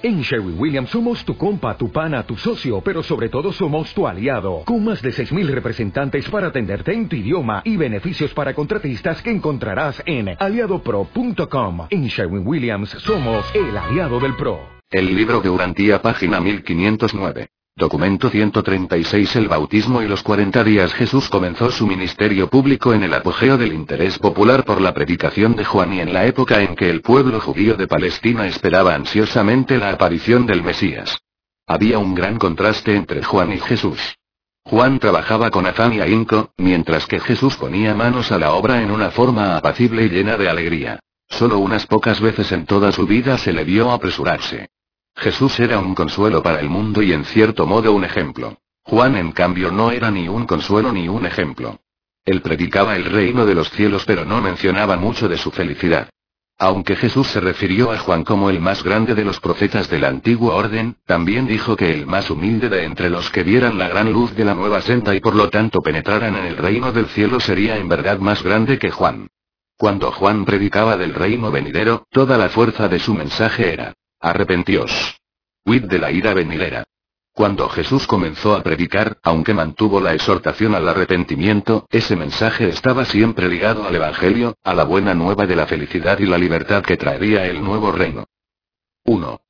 En Sherwin Williams somos tu compa, tu pana, tu socio, pero sobre todo somos tu aliado, con más de 6.000 representantes para atenderte en tu idioma y beneficios para contratistas que encontrarás en aliadopro.com. En Sherwin Williams somos el aliado del PRO. El libro de Urantía, página 1509. Documento 136 El bautismo y los 40 días Jesús comenzó su ministerio público en el apogeo del interés popular por la predicación de Juan y en la época en que el pueblo judío de Palestina esperaba ansiosamente la aparición del Mesías. Había un gran contraste entre Juan y Jesús. Juan trabajaba con afán y ahínco, mientras que Jesús ponía manos a la obra en una forma apacible y llena de alegría. Solo unas pocas veces en toda su vida se le vio apresurarse. Jesús era un consuelo para el mundo y en cierto modo un ejemplo. Juan en cambio no era ni un consuelo ni un ejemplo. Él predicaba el reino de los cielos pero no mencionaba mucho de su felicidad. Aunque Jesús se refirió a Juan como el más grande de los profetas del antiguo orden, también dijo que el más humilde de entre los que vieran la gran luz de la nueva senda y por lo tanto penetraran en el reino del cielo sería en verdad más grande que Juan. Cuando Juan predicaba del reino venidero, toda la fuerza de su mensaje era, Arrepentíos. Huid de la ira venidera. Cuando Jesús comenzó a predicar, aunque mantuvo la exhortación al arrepentimiento, ese mensaje estaba siempre ligado al Evangelio, a la buena nueva de la felicidad y la libertad que traería el nuevo reino. 1.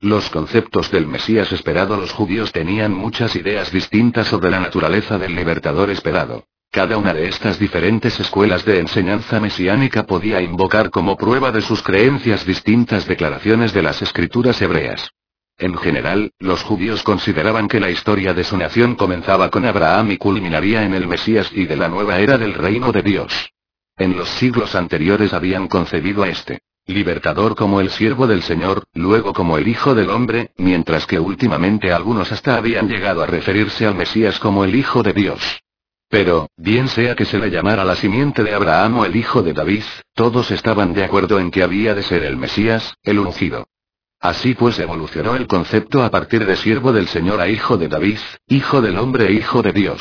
Los conceptos del Mesías esperado Los judíos tenían muchas ideas distintas sobre la naturaleza del libertador esperado. Cada una de estas diferentes escuelas de enseñanza mesiánica podía invocar como prueba de sus creencias distintas declaraciones de las escrituras hebreas. En general, los judíos consideraban que la historia de su nación comenzaba con Abraham y culminaría en el Mesías y de la nueva era del reino de Dios. En los siglos anteriores habían concebido a este libertador como el siervo del Señor, luego como el Hijo del Hombre, mientras que últimamente algunos hasta habían llegado a referirse al Mesías como el Hijo de Dios. Pero, bien sea que se le llamara la simiente de Abraham o el hijo de David, todos estaban de acuerdo en que había de ser el Mesías, el ungido. Así pues evolucionó el concepto a partir de siervo del Señor a hijo de David, hijo del hombre e hijo de Dios.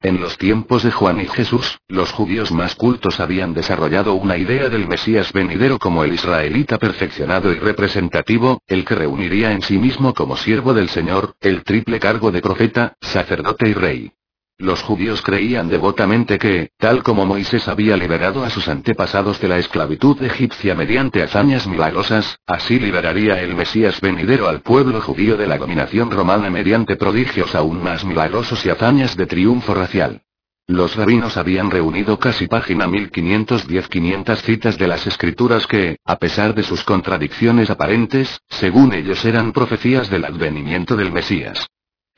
En los tiempos de Juan y Jesús, los judíos más cultos habían desarrollado una idea del Mesías venidero como el israelita perfeccionado y representativo, el que reuniría en sí mismo como siervo del Señor, el triple cargo de profeta, sacerdote y rey. Los judíos creían devotamente que, tal como Moisés había liberado a sus antepasados de la esclavitud egipcia mediante hazañas milagrosas, así liberaría el Mesías venidero al pueblo judío de la dominación romana mediante prodigios aún más milagrosos y hazañas de triunfo racial. Los rabinos habían reunido casi página 1510-500 citas de las escrituras que, a pesar de sus contradicciones aparentes, según ellos eran profecías del advenimiento del Mesías.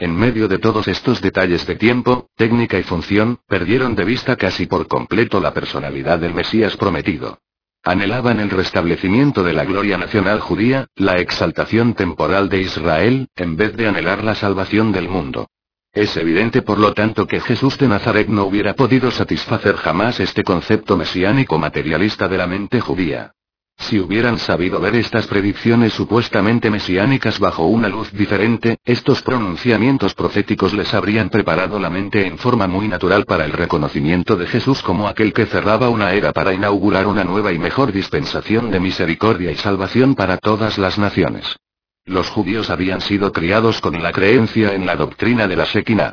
En medio de todos estos detalles de tiempo, técnica y función, perdieron de vista casi por completo la personalidad del Mesías prometido. Anhelaban el restablecimiento de la gloria nacional judía, la exaltación temporal de Israel, en vez de anhelar la salvación del mundo. Es evidente por lo tanto que Jesús de Nazaret no hubiera podido satisfacer jamás este concepto mesiánico materialista de la mente judía. Si hubieran sabido ver estas predicciones supuestamente mesiánicas bajo una luz diferente, estos pronunciamientos proféticos les habrían preparado la mente en forma muy natural para el reconocimiento de Jesús como aquel que cerraba una era para inaugurar una nueva y mejor dispensación de misericordia y salvación para todas las naciones. Los judíos habían sido criados con la creencia en la doctrina de la Shekinah.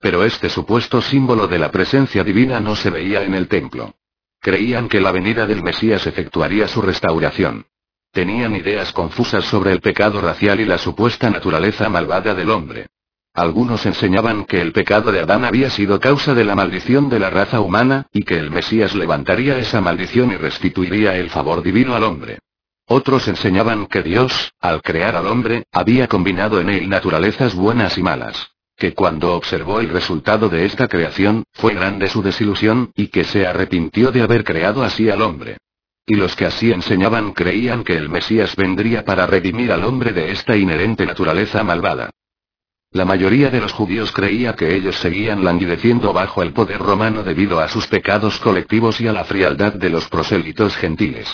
Pero este supuesto símbolo de la presencia divina no se veía en el templo. Creían que la venida del Mesías efectuaría su restauración. Tenían ideas confusas sobre el pecado racial y la supuesta naturaleza malvada del hombre. Algunos enseñaban que el pecado de Adán había sido causa de la maldición de la raza humana, y que el Mesías levantaría esa maldición y restituiría el favor divino al hombre. Otros enseñaban que Dios, al crear al hombre, había combinado en él naturalezas buenas y malas que cuando observó el resultado de esta creación, fue grande su desilusión, y que se arrepintió de haber creado así al hombre. Y los que así enseñaban creían que el Mesías vendría para redimir al hombre de esta inherente naturaleza malvada. La mayoría de los judíos creía que ellos seguían languideciendo bajo el poder romano debido a sus pecados colectivos y a la frialdad de los prosélitos gentiles.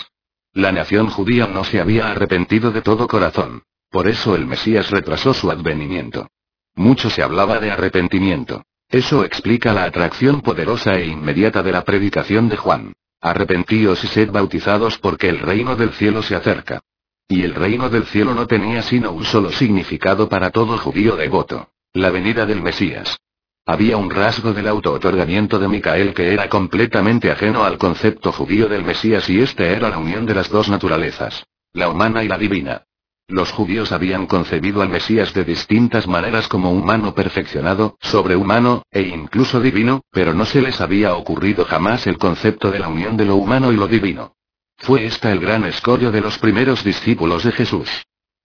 La nación judía no se había arrepentido de todo corazón. Por eso el Mesías retrasó su advenimiento. Mucho se hablaba de arrepentimiento. Eso explica la atracción poderosa e inmediata de la predicación de Juan. Arrepentíos y sed bautizados porque el reino del cielo se acerca. Y el reino del cielo no tenía sino un solo significado para todo judío devoto. La venida del Mesías. Había un rasgo del auto-otorgamiento de Micael que era completamente ajeno al concepto judío del Mesías y este era la unión de las dos naturalezas. La humana y la divina. Los judíos habían concebido al Mesías de distintas maneras como humano perfeccionado, sobrehumano, e incluso divino, pero no se les había ocurrido jamás el concepto de la unión de lo humano y lo divino. Fue esta el gran escollo de los primeros discípulos de Jesús.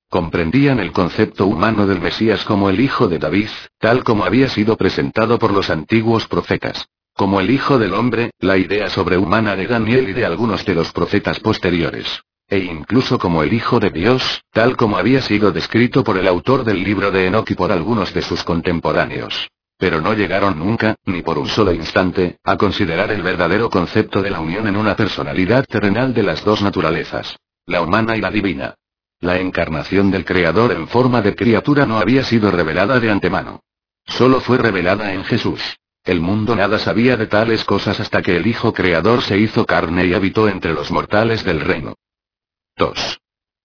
Comprendían el concepto humano del Mesías como el hijo de David, tal como había sido presentado por los antiguos profetas. Como el hijo del hombre, la idea sobrehumana de Daniel y de algunos de los profetas posteriores. E incluso como el Hijo de Dios, tal como había sido descrito por el autor del libro de Enoch y por algunos de sus contemporáneos. Pero no llegaron nunca, ni por un solo instante, a considerar el verdadero concepto de la unión en una personalidad terrenal de las dos naturalezas. La humana y la divina. La encarnación del Creador en forma de criatura no había sido revelada de antemano. Solo fue revelada en Jesús. El mundo nada sabía de tales cosas hasta que el Hijo Creador se hizo carne y habitó entre los mortales del reino. 2.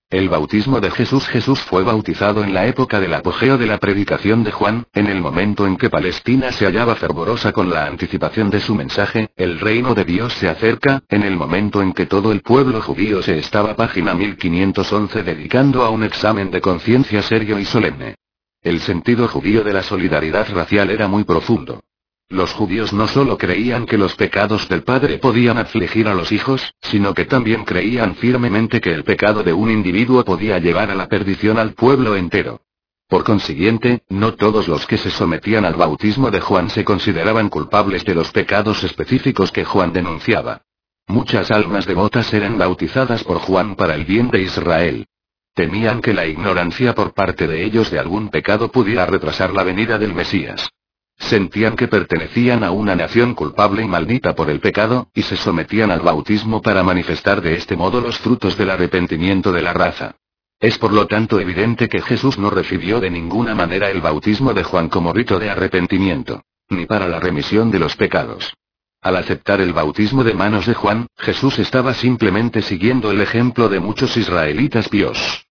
El bautismo de Jesús Jesús fue bautizado en la época del apogeo de la predicación de Juan, en el momento en que Palestina se hallaba fervorosa con la anticipación de su mensaje, el reino de Dios se acerca, en el momento en que todo el pueblo judío se estaba página 1511 dedicando a un examen de conciencia serio y solemne. El sentido judío de la solidaridad racial era muy profundo. Los judíos no solo creían que los pecados del padre podían afligir a los hijos, sino que también creían firmemente que el pecado de un individuo podía llevar a la perdición al pueblo entero. Por consiguiente, no todos los que se sometían al bautismo de Juan se consideraban culpables de los pecados específicos que Juan denunciaba. Muchas almas devotas eran bautizadas por Juan para el bien de Israel. Temían que la ignorancia por parte de ellos de algún pecado pudiera retrasar la venida del Mesías. Sentían que pertenecían a una nación culpable y maldita por el pecado, y se sometían al bautismo para manifestar de este modo los frutos del arrepentimiento de la raza. Es por lo tanto evidente que Jesús no recibió de ninguna manera el bautismo de Juan como rito de arrepentimiento, ni para la remisión de los pecados. Al aceptar el bautismo de manos de Juan, Jesús estaba simplemente siguiendo el ejemplo de muchos israelitas píos.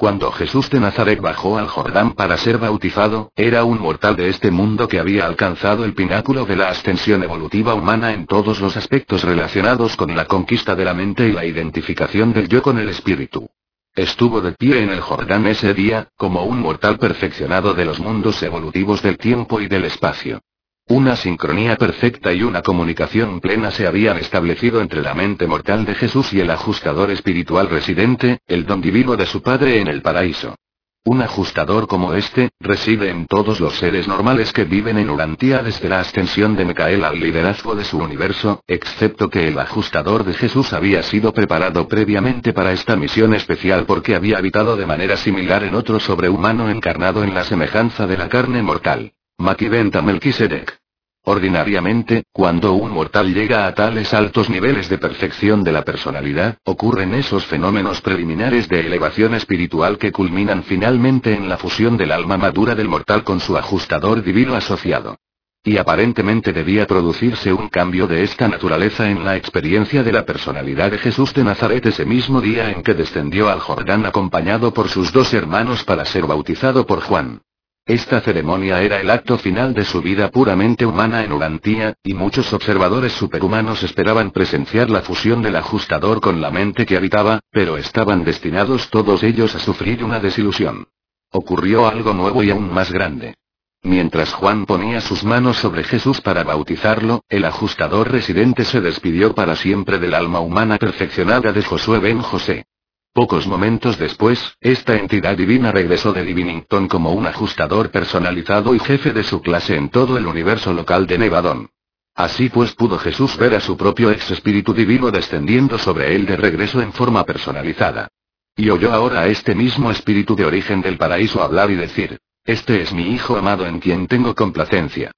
Cuando Jesús de Nazaret bajó al Jordán para ser bautizado, era un mortal de este mundo que había alcanzado el pináculo de la ascensión evolutiva humana en todos los aspectos relacionados con la conquista de la mente y la identificación del yo con el espíritu. Estuvo de pie en el Jordán ese día, como un mortal perfeccionado de los mundos evolutivos del tiempo y del espacio. Una sincronía perfecta y una comunicación plena se habían establecido entre la mente mortal de Jesús y el ajustador espiritual residente, el don divino de su Padre en el paraíso. Un ajustador como este, reside en todos los seres normales que viven en Urantía desde la ascensión de Micael al liderazgo de su universo, excepto que el ajustador de Jesús había sido preparado previamente para esta misión especial porque había habitado de manera similar en otro sobrehumano encarnado en la semejanza de la carne mortal. Makiventa Melquisedec. Ordinariamente, cuando un mortal llega a tales altos niveles de perfección de la personalidad, ocurren esos fenómenos preliminares de elevación espiritual que culminan finalmente en la fusión del alma madura del mortal con su ajustador divino asociado. Y aparentemente debía producirse un cambio de esta naturaleza en la experiencia de la personalidad de Jesús de Nazaret ese mismo día en que descendió al Jordán acompañado por sus dos hermanos para ser bautizado por Juan. Esta ceremonia era el acto final de su vida puramente humana en Urantía, y muchos observadores superhumanos esperaban presenciar la fusión del ajustador con la mente que habitaba, pero estaban destinados todos ellos a sufrir una desilusión. Ocurrió algo nuevo y aún más grande. Mientras Juan ponía sus manos sobre Jesús para bautizarlo, el ajustador residente se despidió para siempre del alma humana perfeccionada de Josué ben José. Pocos momentos después, esta entidad divina regresó de Divinington como un ajustador personalizado y jefe de su clase en todo el universo local de Nevadón. Así pues pudo Jesús ver a su propio ex espíritu divino descendiendo sobre él de regreso en forma personalizada. Y oyó ahora a este mismo espíritu de origen del paraíso hablar y decir, Este es mi Hijo amado en quien tengo complacencia.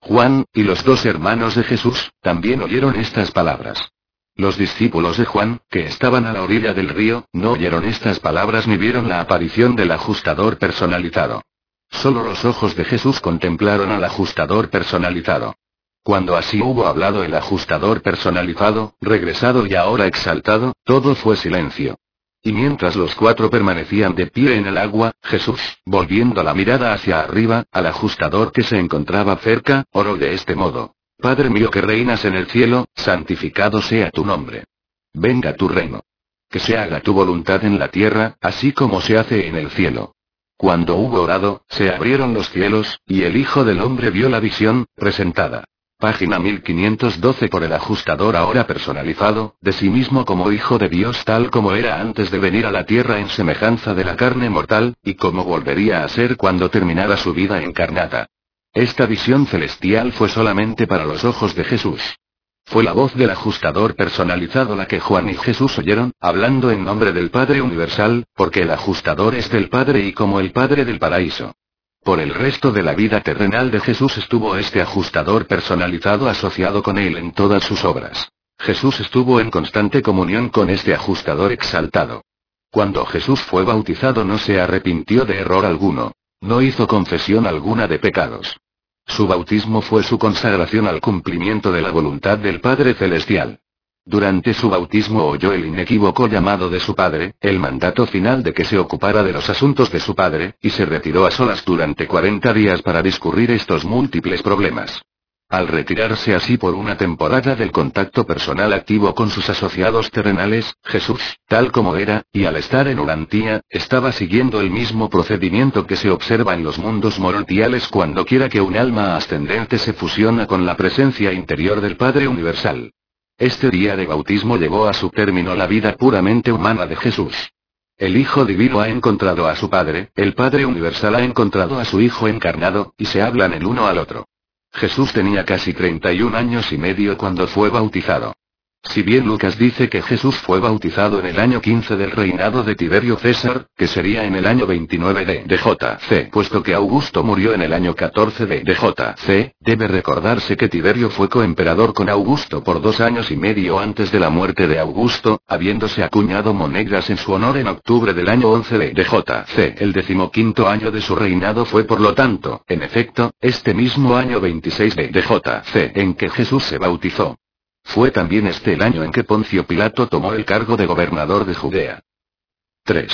Juan, y los dos hermanos de Jesús, también oyeron estas palabras. Los discípulos de Juan, que estaban a la orilla del río, no oyeron estas palabras ni vieron la aparición del ajustador personalizado. Solo los ojos de Jesús contemplaron al ajustador personalizado. Cuando así hubo hablado el ajustador personalizado, regresado y ahora exaltado, todo fue silencio. Y mientras los cuatro permanecían de pie en el agua, Jesús, volviendo la mirada hacia arriba, al ajustador que se encontraba cerca, oró de este modo. Padre mío que reinas en el cielo, santificado sea tu nombre. Venga tu reino. Que se haga tu voluntad en la tierra, así como se hace en el cielo. Cuando hubo orado, se abrieron los cielos, y el Hijo del Hombre vio la visión, presentada. Página 1512 por el ajustador ahora personalizado, de sí mismo como Hijo de Dios tal como era antes de venir a la tierra en semejanza de la carne mortal, y como volvería a ser cuando terminara su vida encarnada. Esta visión celestial fue solamente para los ojos de Jesús. Fue la voz del ajustador personalizado la que Juan y Jesús oyeron, hablando en nombre del Padre Universal, porque el ajustador es del Padre y como el Padre del paraíso. Por el resto de la vida terrenal de Jesús estuvo este ajustador personalizado asociado con él en todas sus obras. Jesús estuvo en constante comunión con este ajustador exaltado. Cuando Jesús fue bautizado no se arrepintió de error alguno. No hizo confesión alguna de pecados. Su bautismo fue su consagración al cumplimiento de la voluntad del Padre Celestial. Durante su bautismo oyó el inequívoco llamado de su padre, el mandato final de que se ocupara de los asuntos de su padre, y se retiró a solas durante 40 días para discurrir estos múltiples problemas. Al retirarse así por una temporada del contacto personal activo con sus asociados terrenales, Jesús, tal como era, y al estar en Urantía, estaba siguiendo el mismo procedimiento que se observa en los mundos morontiales cuando quiera que un alma ascendente se fusiona con la presencia interior del Padre Universal. Este día de bautismo llevó a su término la vida puramente humana de Jesús. El Hijo Divino ha encontrado a su Padre, el Padre Universal ha encontrado a su Hijo encarnado, y se hablan el uno al otro. Jesús tenía casi 31 años y medio cuando fue bautizado. Si bien Lucas dice que Jesús fue bautizado en el año 15 del reinado de Tiberio César, que sería en el año 29 de DJC, puesto que Augusto murió en el año 14 de DJC, debe recordarse que Tiberio fue coemperador con Augusto por dos años y medio antes de la muerte de Augusto, habiéndose acuñado monedas en su honor en octubre del año 11 de DJC. El decimoquinto año de su reinado fue por lo tanto, en efecto, este mismo año 26 de DJC en que Jesús se bautizó. Fue también este el año en que Poncio Pilato tomó el cargo de gobernador de Judea. 3.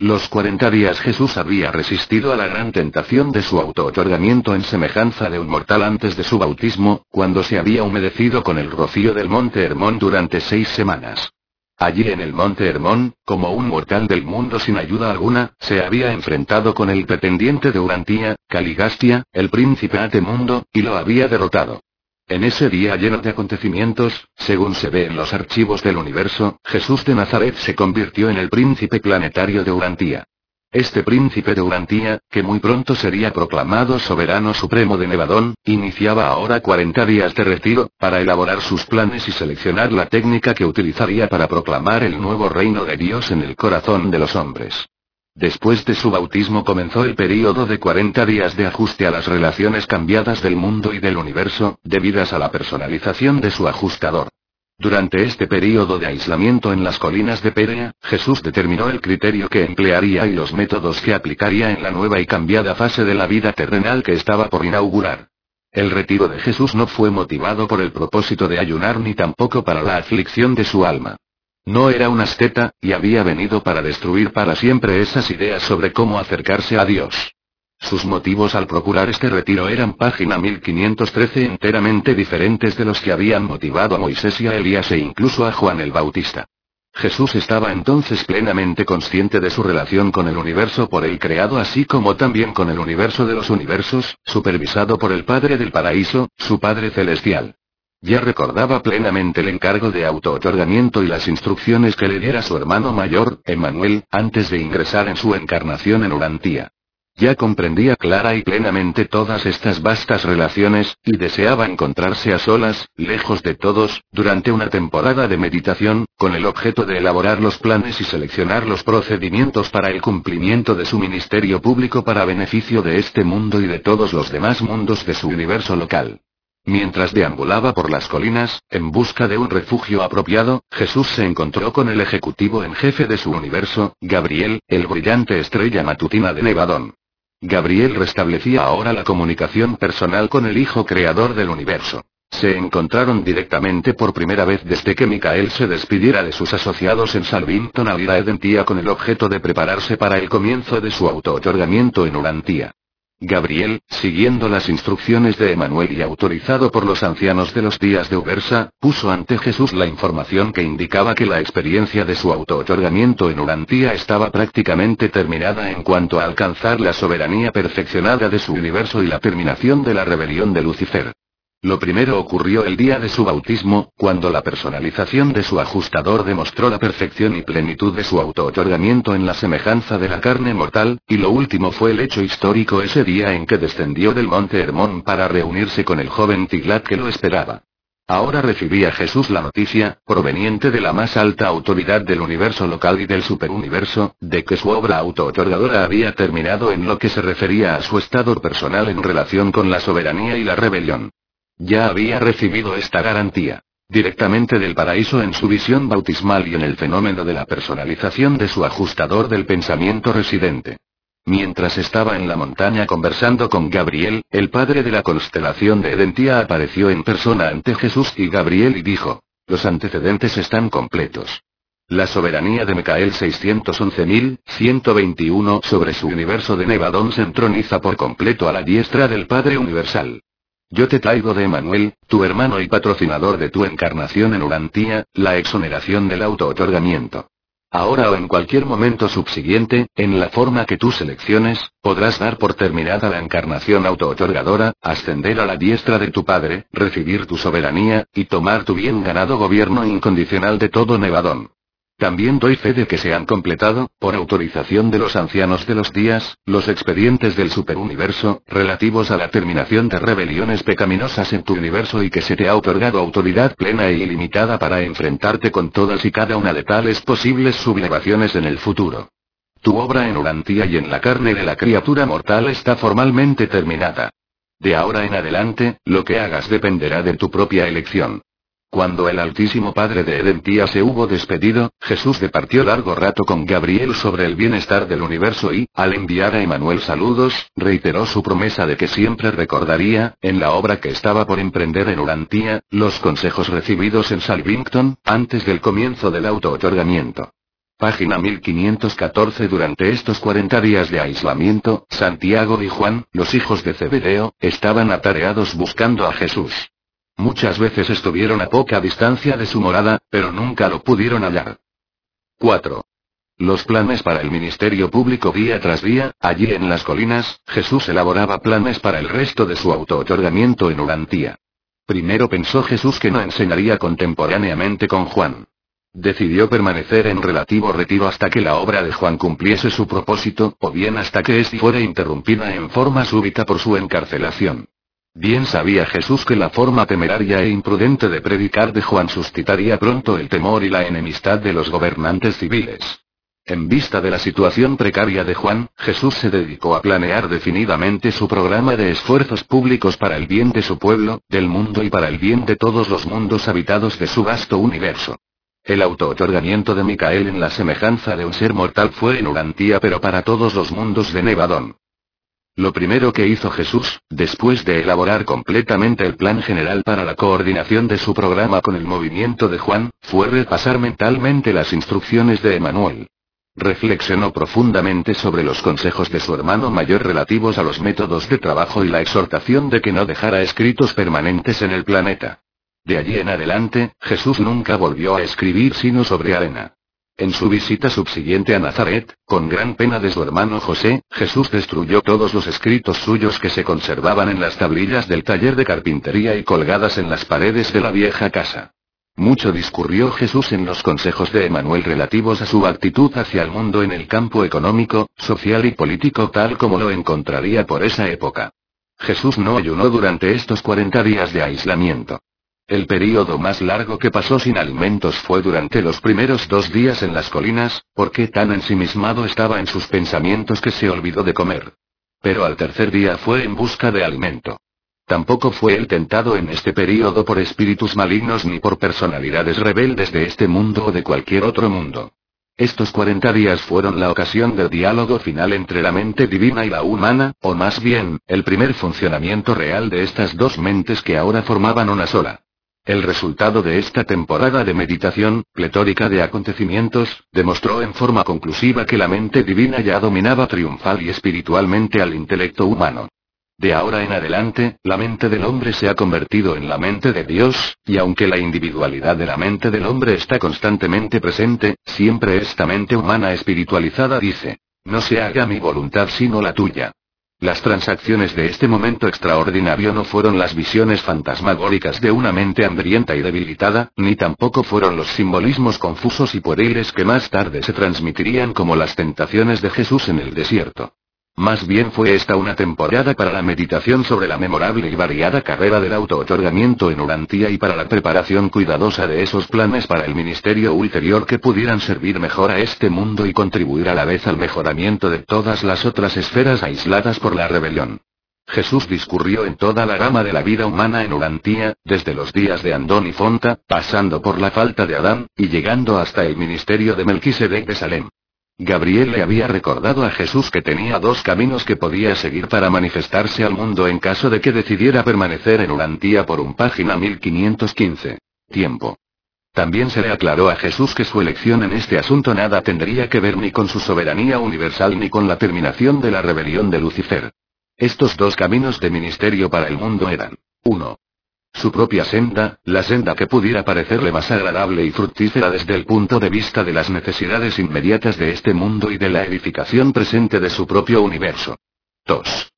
Los cuarenta días Jesús había resistido a la gran tentación de su auto-otorgamiento en semejanza de un mortal antes de su bautismo, cuando se había humedecido con el rocío del monte Hermón durante seis semanas. Allí en el monte Hermón, como un mortal del mundo sin ayuda alguna, se había enfrentado con el pretendiente de Urantía, Caligastia, el príncipe Atemundo, y lo había derrotado. En ese día lleno de acontecimientos, según se ve en los archivos del universo, Jesús de Nazaret se convirtió en el príncipe planetario de Urantía. Este príncipe de Urantía, que muy pronto sería proclamado soberano supremo de Nevadón, iniciaba ahora 40 días de retiro, para elaborar sus planes y seleccionar la técnica que utilizaría para proclamar el nuevo reino de Dios en el corazón de los hombres. Después de su bautismo comenzó el período de 40 días de ajuste a las relaciones cambiadas del mundo y del universo, debidas a la personalización de su ajustador. Durante este período de aislamiento en las colinas de Pérea, Jesús determinó el criterio que emplearía y los métodos que aplicaría en la nueva y cambiada fase de la vida terrenal que estaba por inaugurar. El retiro de Jesús no fue motivado por el propósito de ayunar ni tampoco para la aflicción de su alma. No era un asceta, y había venido para destruir para siempre esas ideas sobre cómo acercarse a Dios. Sus motivos al procurar este retiro eran página 1513 enteramente diferentes de los que habían motivado a Moisés y a Elías e incluso a Juan el Bautista. Jesús estaba entonces plenamente consciente de su relación con el universo por él creado así como también con el universo de los universos, supervisado por el Padre del Paraíso, su Padre Celestial. Ya recordaba plenamente el encargo de auto-otorgamiento y las instrucciones que le diera su hermano mayor, Emmanuel, antes de ingresar en su encarnación en Urantía. Ya comprendía clara y plenamente todas estas vastas relaciones, y deseaba encontrarse a solas, lejos de todos, durante una temporada de meditación, con el objeto de elaborar los planes y seleccionar los procedimientos para el cumplimiento de su ministerio público para beneficio de este mundo y de todos los demás mundos de su universo local. Mientras deambulaba por las colinas, en busca de un refugio apropiado, Jesús se encontró con el ejecutivo en jefe de su universo, Gabriel, el brillante estrella matutina de Nevadón. Gabriel restablecía ahora la comunicación personal con el Hijo Creador del universo. Se encontraron directamente por primera vez desde que Micael se despidiera de sus asociados en Salvington a ir Edentía con el objeto de prepararse para el comienzo de su auto-otorgamiento en Urantía. Gabriel, siguiendo las instrucciones de Emanuel y autorizado por los ancianos de los días de Ubersa, puso ante Jesús la información que indicaba que la experiencia de su auto-otorgamiento en Urantía estaba prácticamente terminada en cuanto a alcanzar la soberanía perfeccionada de su universo y la terminación de la rebelión de Lucifer. Lo primero ocurrió el día de su bautismo, cuando la personalización de su ajustador demostró la perfección y plenitud de su auto-otorgamiento en la semejanza de la carne mortal, y lo último fue el hecho histórico ese día en que descendió del monte Hermón para reunirse con el joven Tiglat que lo esperaba. Ahora recibía Jesús la noticia, proveniente de la más alta autoridad del universo local y del superuniverso, de que su obra auto-otorgadora había terminado en lo que se refería a su estado personal en relación con la soberanía y la rebelión. Ya había recibido esta garantía. Directamente del paraíso en su visión bautismal y en el fenómeno de la personalización de su ajustador del pensamiento residente. Mientras estaba en la montaña conversando con Gabriel, el padre de la constelación de Edentía apareció en persona ante Jesús y Gabriel y dijo, los antecedentes están completos. La soberanía de Mecael 611.121 sobre su universo de Nevadón se entroniza por completo a la diestra del Padre Universal. Yo te traigo de Emanuel, tu hermano y patrocinador de tu encarnación en Urantía, la exoneración del auto-otorgamiento. Ahora o en cualquier momento subsiguiente, en la forma que tú selecciones, podrás dar por terminada la encarnación auto-otorgadora, ascender a la diestra de tu Padre, recibir tu soberanía, y tomar tu bien ganado gobierno incondicional de todo Nevadón. También doy fe de que se han completado, por autorización de los ancianos de los días, los expedientes del superuniverso, relativos a la terminación de rebeliones pecaminosas en tu universo y que se te ha otorgado autoridad plena e ilimitada para enfrentarte con todas y cada una de tales posibles sublevaciones en el futuro. Tu obra en Urantía y en la carne de la criatura mortal está formalmente terminada. De ahora en adelante, lo que hagas dependerá de tu propia elección. Cuando el Altísimo Padre de Edentía se hubo despedido, Jesús departió largo rato con Gabriel sobre el bienestar del universo y, al enviar a Emanuel saludos, reiteró su promesa de que siempre recordaría, en la obra que estaba por emprender en Urantía, los consejos recibidos en Salvington, antes del comienzo del auto-otorgamiento. Página 1514 Durante estos 40 días de aislamiento, Santiago y Juan, los hijos de Zebedeo, estaban atareados buscando a Jesús. Muchas veces estuvieron a poca distancia de su morada, pero nunca lo pudieron hallar. 4. Los planes para el ministerio público día tras día, allí en las colinas, Jesús elaboraba planes para el resto de su auto-otorgamiento en Urantía. Primero pensó Jesús que no enseñaría contemporáneamente con Juan. Decidió permanecer en relativo retiro hasta que la obra de Juan cumpliese su propósito, o bien hasta que éste fuera interrumpida en forma súbita por su encarcelación. Bien sabía Jesús que la forma temeraria e imprudente de predicar de Juan suscitaría pronto el temor y la enemistad de los gobernantes civiles. En vista de la situación precaria de Juan, Jesús se dedicó a planear definidamente su programa de esfuerzos públicos para el bien de su pueblo, del mundo y para el bien de todos los mundos habitados de su vasto universo. El auto-otorgamiento de Micael en la semejanza de un ser mortal fue en Urantía pero para todos los mundos de Nevadón. Lo primero que hizo Jesús, después de elaborar completamente el plan general para la coordinación de su programa con el movimiento de Juan, fue repasar mentalmente las instrucciones de Emanuel. Reflexionó profundamente sobre los consejos de su hermano mayor relativos a los métodos de trabajo y la exhortación de que no dejara escritos permanentes en el planeta. De allí en adelante, Jesús nunca volvió a escribir sino sobre arena. En su visita subsiguiente a Nazaret, con gran pena de su hermano José, Jesús destruyó todos los escritos suyos que se conservaban en las tablillas del taller de carpintería y colgadas en las paredes de la vieja casa. Mucho discurrió Jesús en los consejos de Emanuel relativos a su actitud hacia el mundo en el campo económico, social y político tal como lo encontraría por esa época. Jesús no ayunó durante estos 40 días de aislamiento. El período más largo que pasó sin alimentos fue durante los primeros dos días en las colinas, porque tan ensimismado estaba en sus pensamientos que se olvidó de comer. Pero al tercer día fue en busca de alimento. Tampoco fue él tentado en este período por espíritus malignos ni por personalidades rebeldes de este mundo o de cualquier otro mundo. Estos 40 días fueron la ocasión del diálogo final entre la mente divina y la humana, o más bien, el primer funcionamiento real de estas dos mentes que ahora formaban una sola. El resultado de esta temporada de meditación, pletórica de acontecimientos, demostró en forma conclusiva que la mente divina ya dominaba triunfal y espiritualmente al intelecto humano. De ahora en adelante, la mente del hombre se ha convertido en la mente de Dios, y aunque la individualidad de la mente del hombre está constantemente presente, siempre esta mente humana espiritualizada dice, no se haga mi voluntad sino la tuya. Las transacciones de este momento extraordinario no fueron las visiones fantasmagóricas de una mente hambrienta y debilitada, ni tampoco fueron los simbolismos confusos y pueriles que más tarde se transmitirían como las tentaciones de Jesús en el desierto. Más bien fue esta una temporada para la meditación sobre la memorable y variada carrera del auto-otorgamiento en Urantía y para la preparación cuidadosa de esos planes para el ministerio ulterior que pudieran servir mejor a este mundo y contribuir a la vez al mejoramiento de todas las otras esferas aisladas por la rebelión. Jesús discurrió en toda la gama de la vida humana en Urantía, desde los días de Andón y Fonta, pasando por la falta de Adán, y llegando hasta el ministerio de Melquisedec de Salem. Gabriel le había recordado a Jesús que tenía dos caminos que podía seguir para manifestarse al mundo en caso de que decidiera permanecer en Urantía por un página 1515. Tiempo. También se le aclaró a Jesús que su elección en este asunto nada tendría que ver ni con su soberanía universal ni con la terminación de la rebelión de Lucifer. Estos dos caminos de ministerio para el mundo eran 1 su propia senda, la senda que pudiera parecerle más agradable y fructífera desde el punto de vista de las necesidades inmediatas de este mundo y de la edificación presente de su propio universo. 2.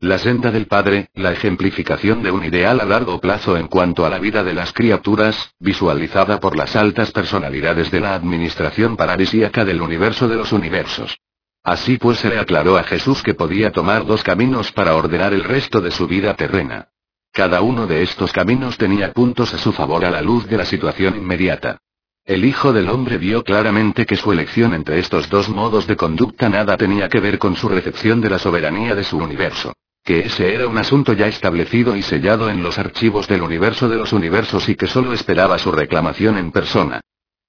La senda del Padre, la ejemplificación de un ideal a largo plazo en cuanto a la vida de las criaturas, visualizada por las altas personalidades de la administración paradisíaca del universo de los universos. Así pues se le aclaró a Jesús que podía tomar dos caminos para ordenar el resto de su vida terrena. Cada uno de estos caminos tenía puntos a su favor a la luz de la situación inmediata. El Hijo del Hombre vio claramente que su elección entre estos dos modos de conducta nada tenía que ver con su recepción de la soberanía de su universo. Que ese era un asunto ya establecido y sellado en los archivos del universo de los universos y que solo esperaba su reclamación en persona.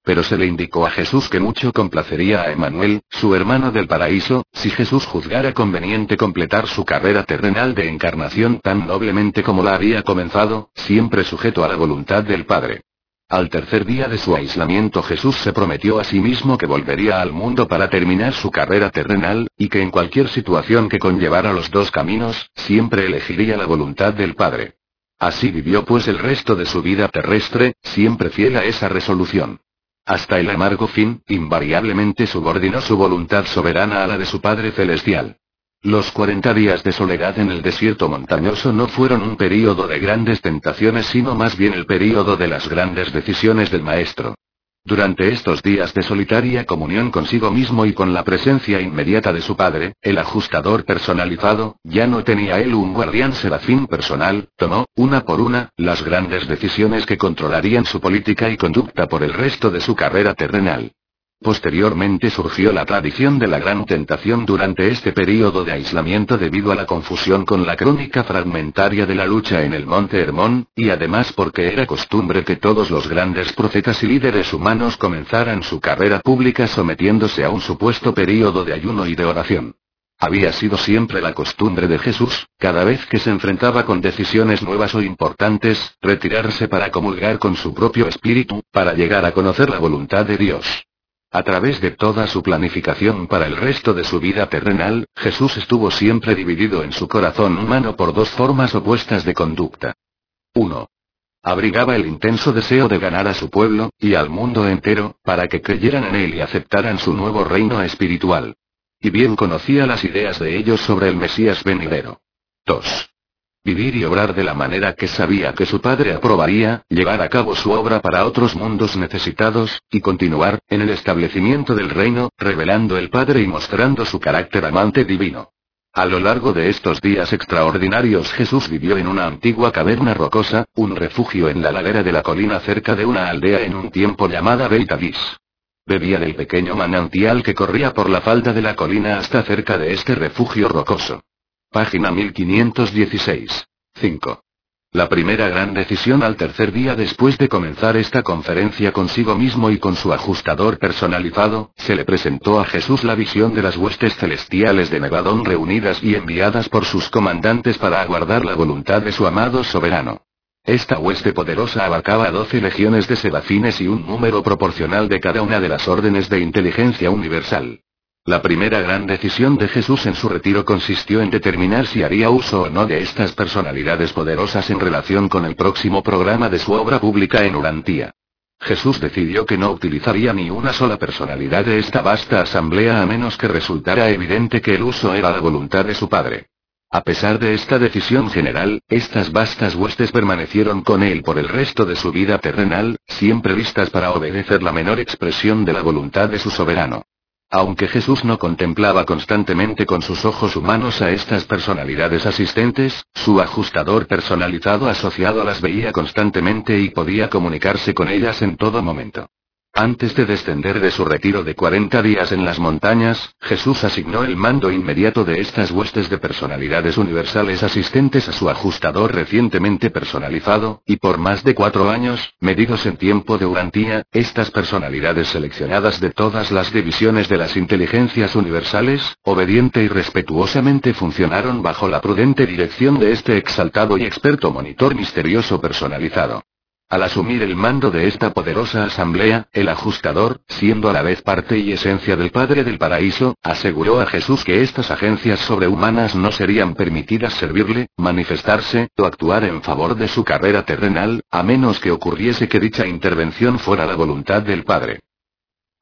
Pero se le indicó a Jesús que mucho complacería a Emanuel, su hermano del paraíso, si Jesús juzgara conveniente completar su carrera terrenal de encarnación tan noblemente como la había comenzado, siempre sujeto a la voluntad del Padre. Al tercer día de su aislamiento Jesús se prometió a sí mismo que volvería al mundo para terminar su carrera terrenal, y que en cualquier situación que conllevara los dos caminos, siempre elegiría la voluntad del Padre. Así vivió pues el resto de su vida terrestre, siempre fiel a esa resolución. Hasta el amargo fin, invariablemente subordinó su voluntad soberana a la de su Padre Celestial. Los 40 días de soledad en el desierto montañoso no fueron un período de grandes tentaciones, sino más bien el período de las grandes decisiones del Maestro. Durante estos días de solitaria comunión consigo mismo y con la presencia inmediata de su padre, el ajustador personalizado, ya no tenía él un guardián serafín personal, tomó, una por una, las grandes decisiones que controlarían su política y conducta por el resto de su carrera terrenal. Posteriormente surgió la tradición de la gran tentación durante este período de aislamiento debido a la confusión con la crónica fragmentaria de la lucha en el monte Hermón, y además porque era costumbre que todos los grandes profetas y líderes humanos comenzaran su carrera pública sometiéndose a un supuesto período de ayuno y de oración. Había sido siempre la costumbre de Jesús, cada vez que se enfrentaba con decisiones nuevas o importantes, retirarse para comulgar con su propio espíritu, para llegar a conocer la voluntad de Dios. A través de toda su planificación para el resto de su vida terrenal, Jesús estuvo siempre dividido en su corazón humano por dos formas opuestas de conducta. 1. Abrigaba el intenso deseo de ganar a su pueblo, y al mundo entero, para que creyeran en él y aceptaran su nuevo reino espiritual. Y bien conocía las ideas de ellos sobre el Mesías venidero. 2. Vivir y obrar de la manera que sabía que su padre aprobaría, llevar a cabo su obra para otros mundos necesitados, y continuar, en el establecimiento del reino, revelando el Padre y mostrando su carácter amante divino. A lo largo de estos días extraordinarios Jesús vivió en una antigua caverna rocosa, un refugio en la ladera de la colina cerca de una aldea en un tiempo llamada Beit Bebía del pequeño manantial que corría por la falda de la colina hasta cerca de este refugio rocoso. Página 1516. 5. La primera gran decisión al tercer día después de comenzar esta conferencia consigo mismo y con su ajustador personalizado, se le presentó a Jesús la visión de las huestes celestiales de Nevadón reunidas y enviadas por sus comandantes para aguardar la voluntad de su amado soberano. Esta hueste poderosa abarcaba doce legiones de serafines y un número proporcional de cada una de las órdenes de inteligencia universal. La primera gran decisión de Jesús en su retiro consistió en determinar si haría uso o no de estas personalidades poderosas en relación con el próximo programa de su obra pública en Urantía. Jesús decidió que no utilizaría ni una sola personalidad de esta vasta asamblea a menos que resultara evidente que el uso era la voluntad de su Padre. A pesar de esta decisión general, estas vastas huestes permanecieron con él por el resto de su vida terrenal, siempre listas para obedecer la menor expresión de la voluntad de su soberano. Aunque Jesús no contemplaba constantemente con sus ojos humanos a estas personalidades asistentes, su ajustador personalizado asociado las veía constantemente y podía comunicarse con ellas en todo momento. Antes de descender de su retiro de 40 días en las montañas, Jesús asignó el mando inmediato de estas huestes de personalidades universales asistentes a su ajustador recientemente personalizado, y por más de cuatro años, medidos en tiempo de urantía, estas personalidades seleccionadas de todas las divisiones de las inteligencias universales, obediente y respetuosamente funcionaron bajo la prudente dirección de este exaltado y experto monitor misterioso personalizado. Al asumir el mando de esta poderosa asamblea, el ajustador, siendo a la vez parte y esencia del Padre del Paraíso, aseguró a Jesús que estas agencias sobrehumanas no serían permitidas servirle, manifestarse, o actuar en favor de su carrera terrenal, a menos que ocurriese que dicha intervención fuera la voluntad del Padre.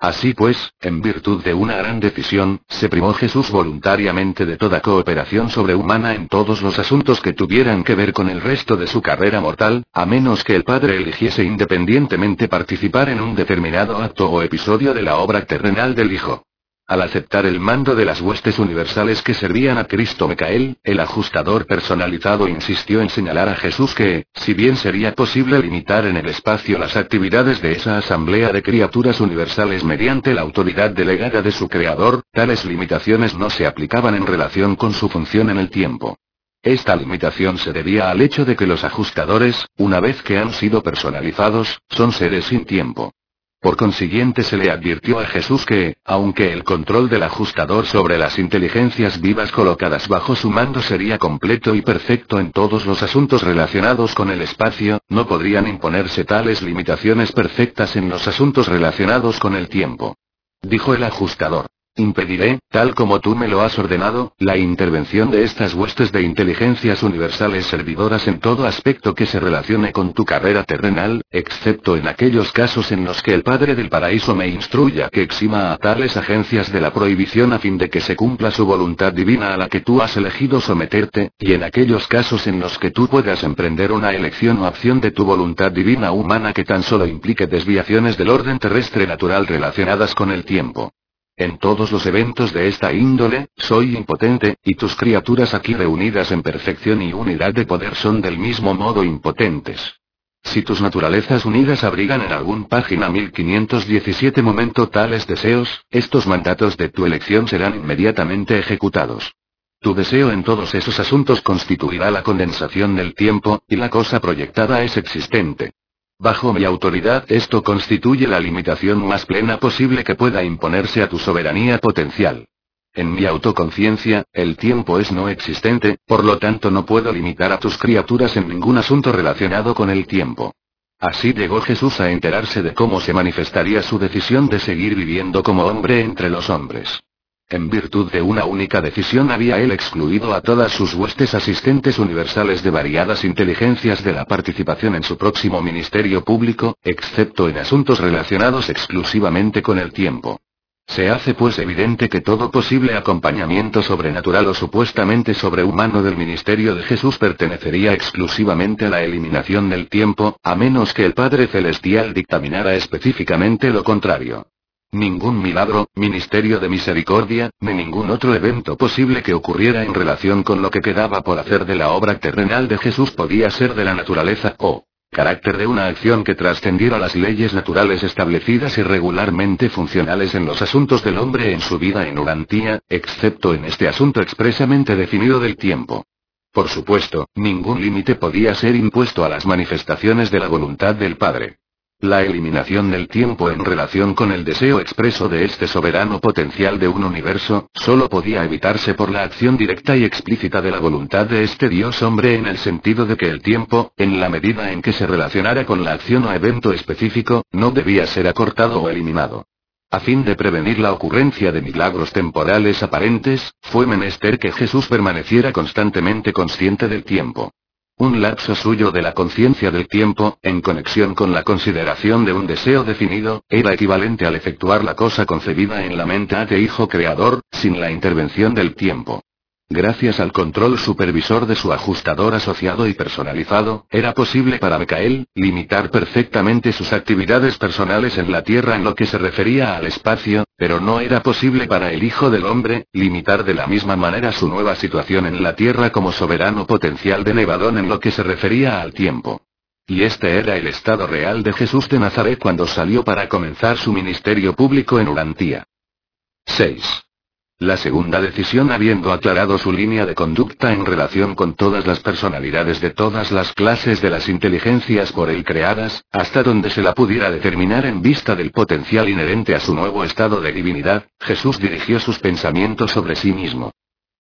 Así pues, en virtud de una gran decisión, se privó Jesús voluntariamente de toda cooperación sobrehumana en todos los asuntos que tuvieran que ver con el resto de su carrera mortal, a menos que el Padre eligiese independientemente participar en un determinado acto o episodio de la obra terrenal del Hijo. Al aceptar el mando de las huestes universales que servían a Cristo Micael, el ajustador personalizado insistió en señalar a Jesús que, si bien sería posible limitar en el espacio las actividades de esa asamblea de criaturas universales mediante la autoridad delegada de su creador, tales limitaciones no se aplicaban en relación con su función en el tiempo. Esta limitación se debía al hecho de que los ajustadores, una vez que han sido personalizados, son seres sin tiempo. Por consiguiente se le advirtió a Jesús que, aunque el control del ajustador sobre las inteligencias vivas colocadas bajo su mando sería completo y perfecto en todos los asuntos relacionados con el espacio, no podrían imponerse tales limitaciones perfectas en los asuntos relacionados con el tiempo. Dijo el ajustador. Impediré, tal como tú me lo has ordenado, la intervención de estas huestes de inteligencias universales servidoras en todo aspecto que se relacione con tu carrera terrenal, excepto en aquellos casos en los que el Padre del Paraíso me instruya que exima a tales agencias de la prohibición a fin de que se cumpla su voluntad divina a la que tú has elegido someterte, y en aquellos casos en los que tú puedas emprender una elección o acción de tu voluntad divina humana que tan solo implique desviaciones del orden terrestre natural relacionadas con el tiempo. En todos los eventos de esta índole, soy impotente, y tus criaturas aquí reunidas en perfección y unidad de poder son del mismo modo impotentes. Si tus naturalezas unidas abrigan en algún página 1517 momento tales deseos, estos mandatos de tu elección serán inmediatamente ejecutados. Tu deseo en todos esos asuntos constituirá la condensación del tiempo, y la cosa proyectada es existente. Bajo mi autoridad esto constituye la limitación más plena posible que pueda imponerse a tu soberanía potencial. En mi autoconciencia, el tiempo es no existente, por lo tanto no puedo limitar a tus criaturas en ningún asunto relacionado con el tiempo. Así llegó Jesús a enterarse de cómo se manifestaría su decisión de seguir viviendo como hombre entre los hombres. En virtud de una única decisión había él excluido a todas sus huestes asistentes universales de variadas inteligencias de la participación en su próximo ministerio público, excepto en asuntos relacionados exclusivamente con el tiempo. Se hace pues evidente que todo posible acompañamiento sobrenatural o supuestamente sobrehumano del ministerio de Jesús pertenecería exclusivamente a la eliminación del tiempo, a menos que el Padre Celestial dictaminara específicamente lo contrario. Ningún milagro, ministerio de misericordia, ni ningún otro evento posible que ocurriera en relación con lo que quedaba por hacer de la obra terrenal de Jesús podía ser de la naturaleza o carácter de una acción que trascendiera las leyes naturales establecidas y regularmente funcionales en los asuntos del hombre en su vida en Urantía, excepto en este asunto expresamente definido del tiempo. Por supuesto, ningún límite podía ser impuesto a las manifestaciones de la voluntad del Padre. La eliminación del tiempo en relación con el deseo expreso de este soberano potencial de un universo, solo podía evitarse por la acción directa y explícita de la voluntad de este Dios hombre en el sentido de que el tiempo, en la medida en que se relacionara con la acción o evento específico, no debía ser acortado o eliminado. A fin de prevenir la ocurrencia de milagros temporales aparentes, fue menester que Jesús permaneciera constantemente consciente del tiempo. Un lapso suyo de la conciencia del tiempo, en conexión con la consideración de un deseo definido, era equivalente al efectuar la cosa concebida en la mente de Hijo Creador, sin la intervención del tiempo. Gracias al control supervisor de su ajustador asociado y personalizado, era posible para Micael, limitar perfectamente sus actividades personales en la Tierra en lo que se refería al espacio, pero no era posible para el Hijo del Hombre, limitar de la misma manera su nueva situación en la Tierra como soberano potencial de Nevadón en lo que se refería al tiempo. Y este era el estado real de Jesús de Nazaret cuando salió para comenzar su ministerio público en Urantía. 6. La segunda decisión habiendo aclarado su línea de conducta en relación con todas las personalidades de todas las clases de las inteligencias por él creadas, hasta donde se la pudiera determinar en vista del potencial inherente a su nuevo estado de divinidad, Jesús dirigió sus pensamientos sobre sí mismo.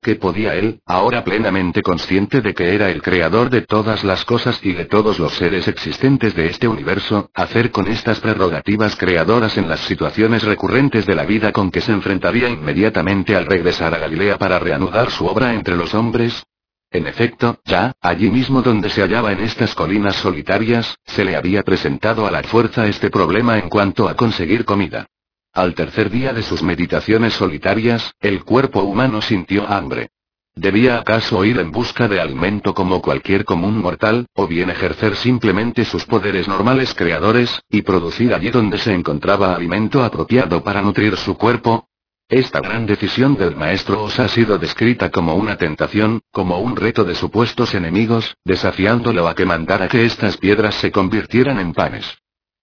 ¿Qué podía él, ahora plenamente consciente de que era el creador de todas las cosas y de todos los seres existentes de este universo, hacer con estas prerrogativas creadoras en las situaciones recurrentes de la vida con que se enfrentaría inmediatamente al regresar a Galilea para reanudar su obra entre los hombres? En efecto, ya, allí mismo donde se hallaba en estas colinas solitarias, se le había presentado a la fuerza este problema en cuanto a conseguir comida. Al tercer día de sus meditaciones solitarias, el cuerpo humano sintió hambre. ¿Debía acaso ir en busca de alimento como cualquier común mortal, o bien ejercer simplemente sus poderes normales creadores, y producir allí donde se encontraba alimento apropiado para nutrir su cuerpo? Esta gran decisión del maestro os ha sido descrita como una tentación, como un reto de supuestos enemigos, desafiándolo a que mandara que estas piedras se convirtieran en panes.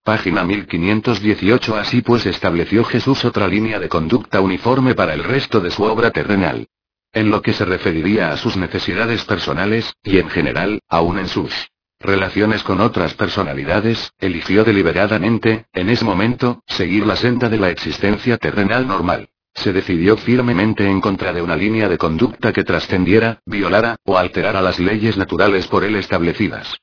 Página 1518 Así pues estableció Jesús otra línea de conducta uniforme para el resto de su obra terrenal. En lo que se referiría a sus necesidades personales, y en general, aún en sus relaciones con otras personalidades, eligió deliberadamente, en ese momento, seguir la senda de la existencia terrenal normal. Se decidió firmemente en contra de una línea de conducta que trascendiera, violara, o alterara las leyes naturales por él establecidas.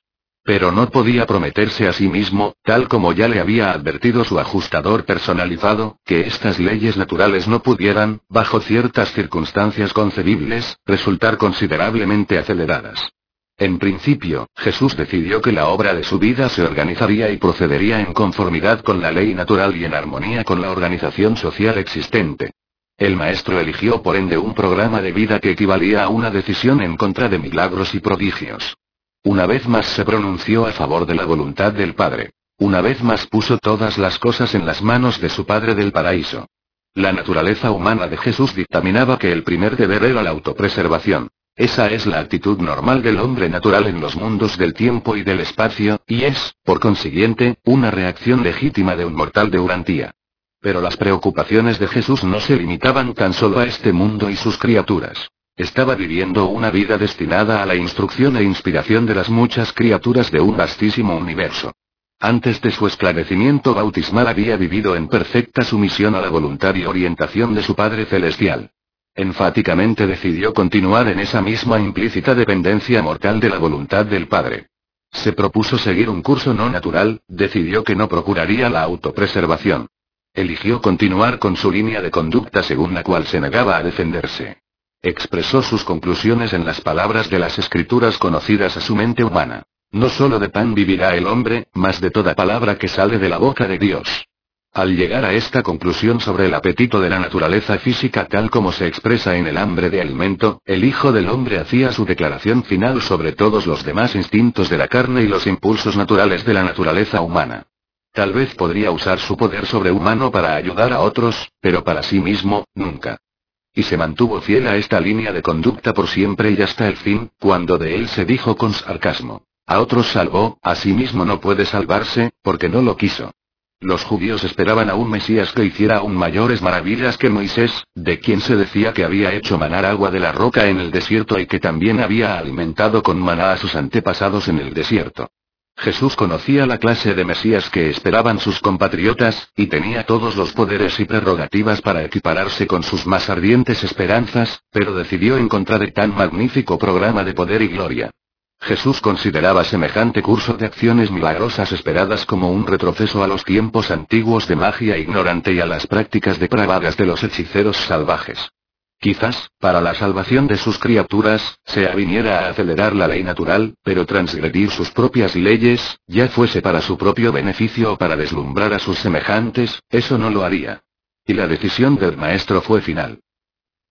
Pero no podía prometerse a sí mismo, tal como ya le había advertido su ajustador personalizado, que estas leyes naturales no pudieran, bajo ciertas circunstancias concebibles, resultar considerablemente aceleradas. En principio, Jesús decidió que la obra de su vida se organizaría y procedería en conformidad con la ley natural y en armonía con la organización social existente. El maestro eligió por ende un programa de vida que equivalía a una decisión en contra de milagros y prodigios. Una vez más se pronunció a favor de la voluntad del Padre. Una vez más puso todas las cosas en las manos de su Padre del paraíso. La naturaleza humana de Jesús dictaminaba que el primer deber era la autopreservación. Esa es la actitud normal del hombre natural en los mundos del tiempo y del espacio, y es, por consiguiente, una reacción legítima de un mortal de Urantía. Pero las preocupaciones de Jesús no se limitaban tan solo a este mundo y sus criaturas. Estaba viviendo una vida destinada a la instrucción e inspiración de las muchas criaturas de un vastísimo universo. Antes de su esclarecimiento bautismal había vivido en perfecta sumisión a la voluntad y orientación de su Padre Celestial. Enfáticamente decidió continuar en esa misma implícita dependencia mortal de la voluntad del Padre. Se propuso seguir un curso no natural, decidió que no procuraría la autopreservación. Eligió continuar con su línea de conducta según la cual se negaba a defenderse. Expresó sus conclusiones en las palabras de las escrituras conocidas a su mente humana. No solo de pan vivirá el hombre, mas de toda palabra que sale de la boca de Dios. Al llegar a esta conclusión sobre el apetito de la naturaleza física tal como se expresa en el hambre de alimento, el Hijo del Hombre hacía su declaración final sobre todos los demás instintos de la carne y los impulsos naturales de la naturaleza humana. Tal vez podría usar su poder sobrehumano para ayudar a otros, pero para sí mismo, nunca. Y se mantuvo fiel a esta línea de conducta por siempre y hasta el fin, cuando de él se dijo con sarcasmo. A otros salvó, a sí mismo no puede salvarse, porque no lo quiso. Los judíos esperaban a un Mesías que hiciera aún mayores maravillas que Moisés, de quien se decía que había hecho manar agua de la roca en el desierto y que también había alimentado con maná a sus antepasados en el desierto. Jesús conocía la clase de Mesías que esperaban sus compatriotas, y tenía todos los poderes y prerrogativas para equipararse con sus más ardientes esperanzas, pero decidió en contra de tan magnífico programa de poder y gloria. Jesús consideraba semejante curso de acciones milagrosas esperadas como un retroceso a los tiempos antiguos de magia ignorante y a las prácticas depravadas de los hechiceros salvajes. Quizás, para la salvación de sus criaturas, se aviniera a acelerar la ley natural, pero transgredir sus propias leyes, ya fuese para su propio beneficio o para deslumbrar a sus semejantes, eso no lo haría. Y la decisión del maestro fue final.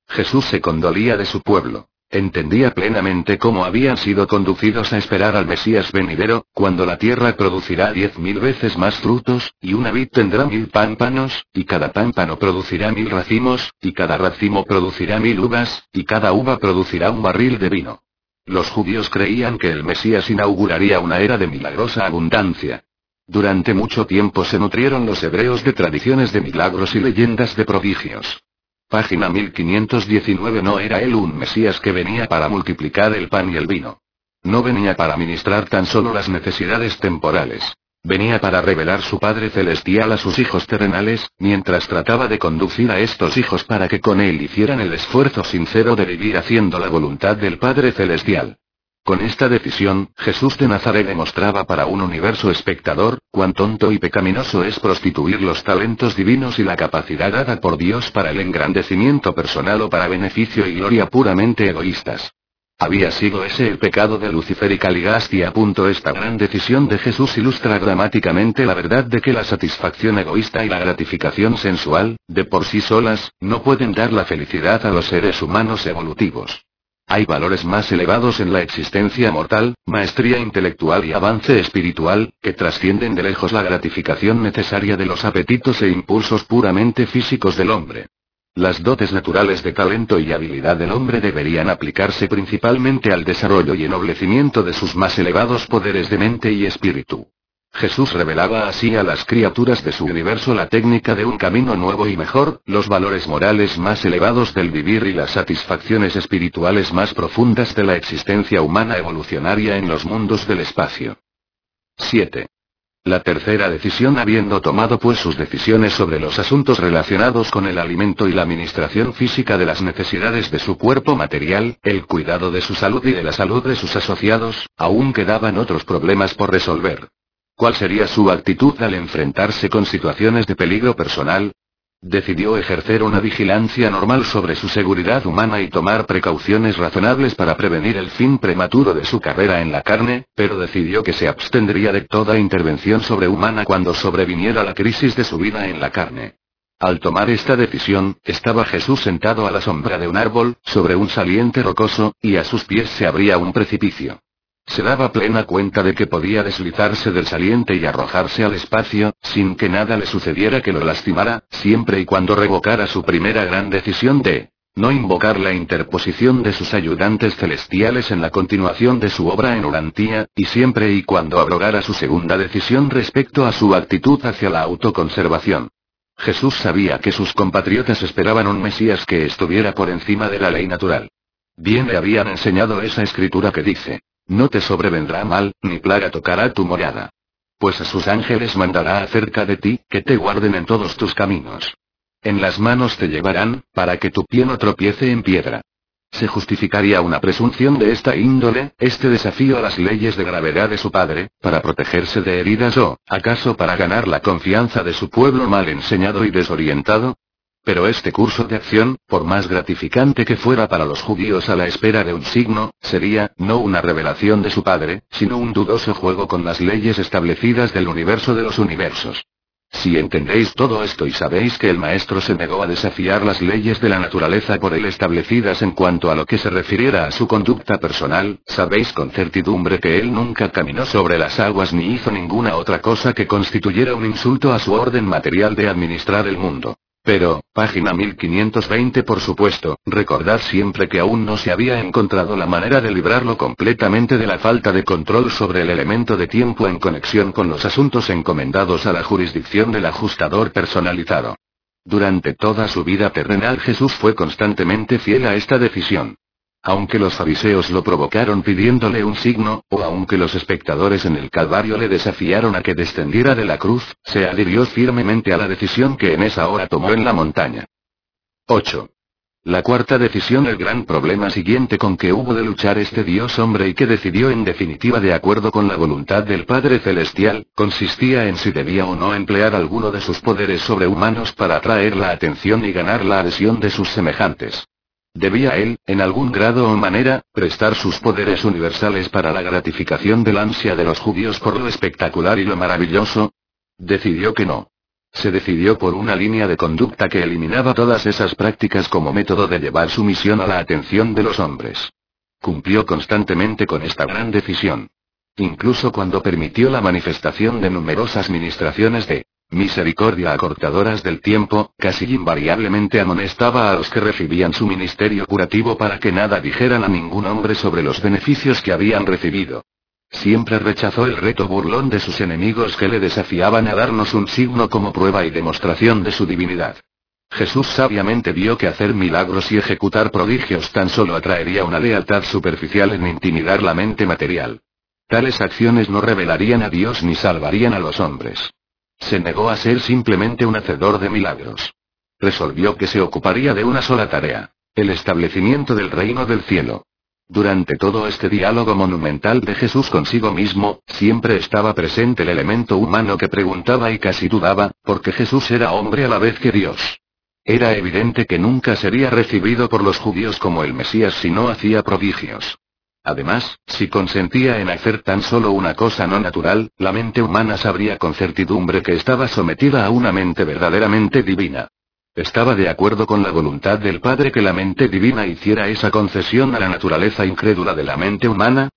Jesús se condolía de su pueblo. Entendía plenamente cómo habían sido conducidos a esperar al Mesías venidero, cuando la tierra producirá diez mil veces más frutos, y una vid tendrá mil pámpanos, y cada pámpano producirá mil racimos, y cada racimo producirá mil uvas, y cada uva producirá un barril de vino. Los judíos creían que el Mesías inauguraría una era de milagrosa abundancia. Durante mucho tiempo se nutrieron los hebreos de tradiciones de milagros y leyendas de prodigios. Página 1519 No era él un Mesías que venía para multiplicar el pan y el vino. No venía para ministrar tan solo las necesidades temporales. Venía para revelar su Padre Celestial a sus hijos terrenales, mientras trataba de conducir a estos hijos para que con él hicieran el esfuerzo sincero de vivir haciendo la voluntad del Padre Celestial. Con esta decisión, Jesús de Nazaret demostraba para un universo espectador, cuán tonto y pecaminoso es prostituir los talentos divinos y la capacidad dada por Dios para el engrandecimiento personal o para beneficio y gloria puramente egoístas. Había sido ese el pecado de Lucifer y Caligasti. Punto esta gran decisión de Jesús ilustra dramáticamente la verdad de que la satisfacción egoísta y la gratificación sensual, de por sí solas, no pueden dar la felicidad a los seres humanos evolutivos. Hay valores más elevados en la existencia mortal, maestría intelectual y avance espiritual, que trascienden de lejos la gratificación necesaria de los apetitos e impulsos puramente físicos del hombre. Las dotes naturales de talento y habilidad del hombre deberían aplicarse principalmente al desarrollo y ennoblecimiento de sus más elevados poderes de mente y espíritu. Jesús revelaba así a las criaturas de su universo la técnica de un camino nuevo y mejor, los valores morales más elevados del vivir y las satisfacciones espirituales más profundas de la existencia humana evolucionaria en los mundos del espacio. 7. La tercera decisión habiendo tomado pues sus decisiones sobre los asuntos relacionados con el alimento y la administración física de las necesidades de su cuerpo material, el cuidado de su salud y de la salud de sus asociados, aún quedaban otros problemas por resolver. ¿Cuál sería su actitud al enfrentarse con situaciones de peligro personal? Decidió ejercer una vigilancia normal sobre su seguridad humana y tomar precauciones razonables para prevenir el fin prematuro de su carrera en la carne, pero decidió que se abstendría de toda intervención sobrehumana cuando sobreviniera la crisis de su vida en la carne. Al tomar esta decisión, estaba Jesús sentado a la sombra de un árbol, sobre un saliente rocoso, y a sus pies se abría un precipicio. Se daba plena cuenta de que podía deslizarse del saliente y arrojarse al espacio, sin que nada le sucediera que lo lastimara, siempre y cuando revocara su primera gran decisión de no invocar la interposición de sus ayudantes celestiales en la continuación de su obra en Urantía, y siempre y cuando abrogara su segunda decisión respecto a su actitud hacia la autoconservación. Jesús sabía que sus compatriotas esperaban un Mesías que estuviera por encima de la ley natural. Bien le habían enseñado esa escritura que dice, no te sobrevendrá mal, ni plaga tocará tu morada. Pues a sus ángeles mandará acerca de ti, que te guarden en todos tus caminos. En las manos te llevarán, para que tu pie no tropiece en piedra. ¿Se justificaría una presunción de esta índole, este desafío a las leyes de gravedad de su padre, para protegerse de heridas o, acaso para ganar la confianza de su pueblo mal enseñado y desorientado? Pero este curso de acción, por más gratificante que fuera para los judíos a la espera de un signo, sería, no una revelación de su padre, sino un dudoso juego con las leyes establecidas del universo de los universos. Si entendéis todo esto y sabéis que el maestro se negó a desafiar las leyes de la naturaleza por él establecidas en cuanto a lo que se refiriera a su conducta personal, sabéis con certidumbre que él nunca caminó sobre las aguas ni hizo ninguna otra cosa que constituyera un insulto a su orden material de administrar el mundo. Pero, página 1520 por supuesto, recordad siempre que aún no se había encontrado la manera de librarlo completamente de la falta de control sobre el elemento de tiempo en conexión con los asuntos encomendados a la jurisdicción del ajustador personalizado. Durante toda su vida terrenal Jesús fue constantemente fiel a esta decisión. Aunque los fariseos lo provocaron pidiéndole un signo, o aunque los espectadores en el Calvario le desafiaron a que descendiera de la cruz, se adhirió firmemente a la decisión que en esa hora tomó en la montaña. 8. La cuarta decisión, el gran problema siguiente con que hubo de luchar este Dios hombre y que decidió en definitiva de acuerdo con la voluntad del Padre Celestial, consistía en si debía o no emplear alguno de sus poderes sobrehumanos para atraer la atención y ganar la adhesión de sus semejantes. Debía él, en algún grado o manera, prestar sus poderes universales para la gratificación del ansia de los judíos por lo espectacular y lo maravilloso. Decidió que no. Se decidió por una línea de conducta que eliminaba todas esas prácticas como método de llevar su misión a la atención de los hombres. Cumplió constantemente con esta gran decisión. Incluso cuando permitió la manifestación de numerosas ministraciones de Misericordia acortadoras del tiempo, casi invariablemente amonestaba a los que recibían su ministerio curativo para que nada dijeran a ningún hombre sobre los beneficios que habían recibido. Siempre rechazó el reto burlón de sus enemigos que le desafiaban a darnos un signo como prueba y demostración de su divinidad. Jesús sabiamente vio que hacer milagros y ejecutar prodigios tan solo atraería una lealtad superficial en intimidar la mente material. Tales acciones no revelarían a Dios ni salvarían a los hombres. Se negó a ser simplemente un hacedor de milagros. Resolvió que se ocuparía de una sola tarea, el establecimiento del reino del cielo. Durante todo este diálogo monumental de Jesús consigo mismo, siempre estaba presente el elemento humano que preguntaba y casi dudaba, porque Jesús era hombre a la vez que Dios. Era evidente que nunca sería recibido por los judíos como el Mesías si no hacía prodigios. Además, si consentía en hacer tan solo una cosa no natural, la mente humana sabría con certidumbre que estaba sometida a una mente verdaderamente divina. ¿Estaba de acuerdo con la voluntad del Padre que la mente divina hiciera esa concesión a la naturaleza incrédula de la mente humana?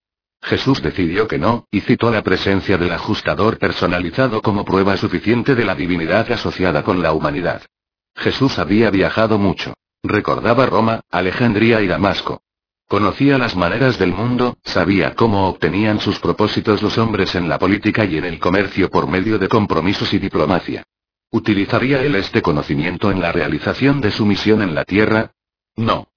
Jesús decidió que no, y citó la presencia del ajustador personalizado como prueba suficiente de la divinidad asociada con la humanidad. Jesús había viajado mucho. Recordaba Roma, Alejandría y Damasco. Conocía las maneras del mundo, sabía cómo obtenían sus propósitos los hombres en la política y en el comercio por medio de compromisos y diplomacia. ¿Utilizaría él este conocimiento en la realización de su misión en la Tierra? No.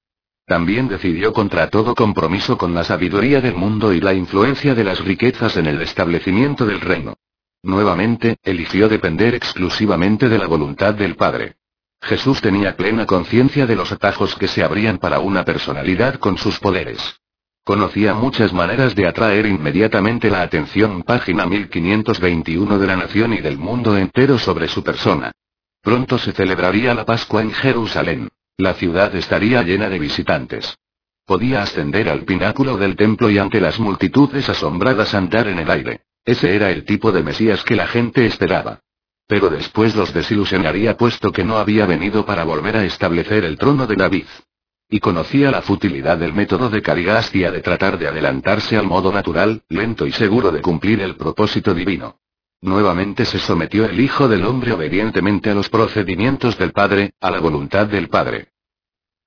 También decidió contra todo compromiso con la sabiduría del mundo y la influencia de las riquezas en el establecimiento del reino. Nuevamente, eligió depender exclusivamente de la voluntad del Padre. Jesús tenía plena conciencia de los atajos que se abrían para una personalidad con sus poderes. Conocía muchas maneras de atraer inmediatamente la atención. Página 1521 de la nación y del mundo entero sobre su persona. Pronto se celebraría la Pascua en Jerusalén. La ciudad estaría llena de visitantes. Podía ascender al pináculo del templo y ante las multitudes asombradas andar en el aire. Ese era el tipo de Mesías que la gente esperaba. Pero después los desilusionaría puesto que no había venido para volver a establecer el trono de David. Y conocía la futilidad del método de Carigastia de tratar de adelantarse al modo natural, lento y seguro de cumplir el propósito divino. Nuevamente se sometió el Hijo del Hombre obedientemente a los procedimientos del Padre, a la voluntad del Padre.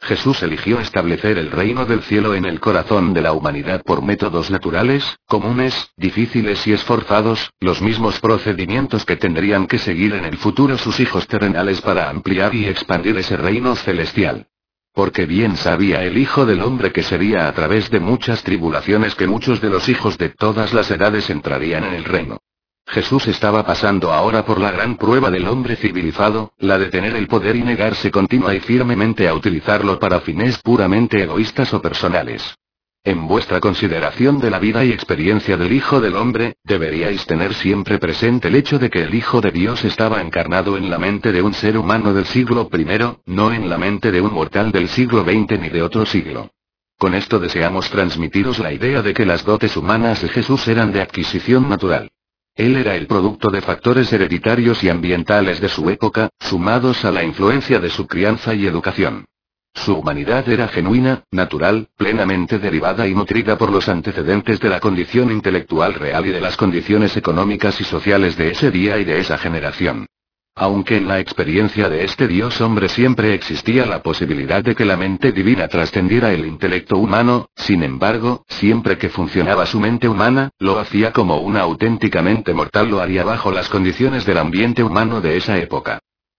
Jesús eligió establecer el reino del cielo en el corazón de la humanidad por métodos naturales, comunes, difíciles y esforzados, los mismos procedimientos que tendrían que seguir en el futuro sus hijos terrenales para ampliar y expandir ese reino celestial. Porque bien sabía el Hijo del Hombre que sería a través de muchas tribulaciones que muchos de los hijos de todas las edades entrarían en el reino. Jesús estaba pasando ahora por la gran prueba del hombre civilizado, la de tener el poder y negarse continua y firmemente a utilizarlo para fines puramente egoístas o personales. En vuestra consideración de la vida y experiencia del Hijo del Hombre, deberíais tener siempre presente el hecho de que el Hijo de Dios estaba encarnado en la mente de un ser humano del siglo I, no en la mente de un mortal del siglo XX ni de otro siglo. Con esto deseamos transmitiros la idea de que las dotes humanas de Jesús eran de adquisición natural. Él era el producto de factores hereditarios y ambientales de su época, sumados a la influencia de su crianza y educación. Su humanidad era genuina, natural, plenamente derivada y nutrida por los antecedentes de la condición intelectual real y de las condiciones económicas y sociales de ese día y de esa generación. Aunque en la experiencia de este Dios hombre siempre existía la posibilidad de que la mente divina trascendiera el intelecto humano, sin embargo, siempre que funcionaba su mente humana, lo hacía como una auténticamente mortal lo haría bajo las condiciones del ambiente humano de esa época.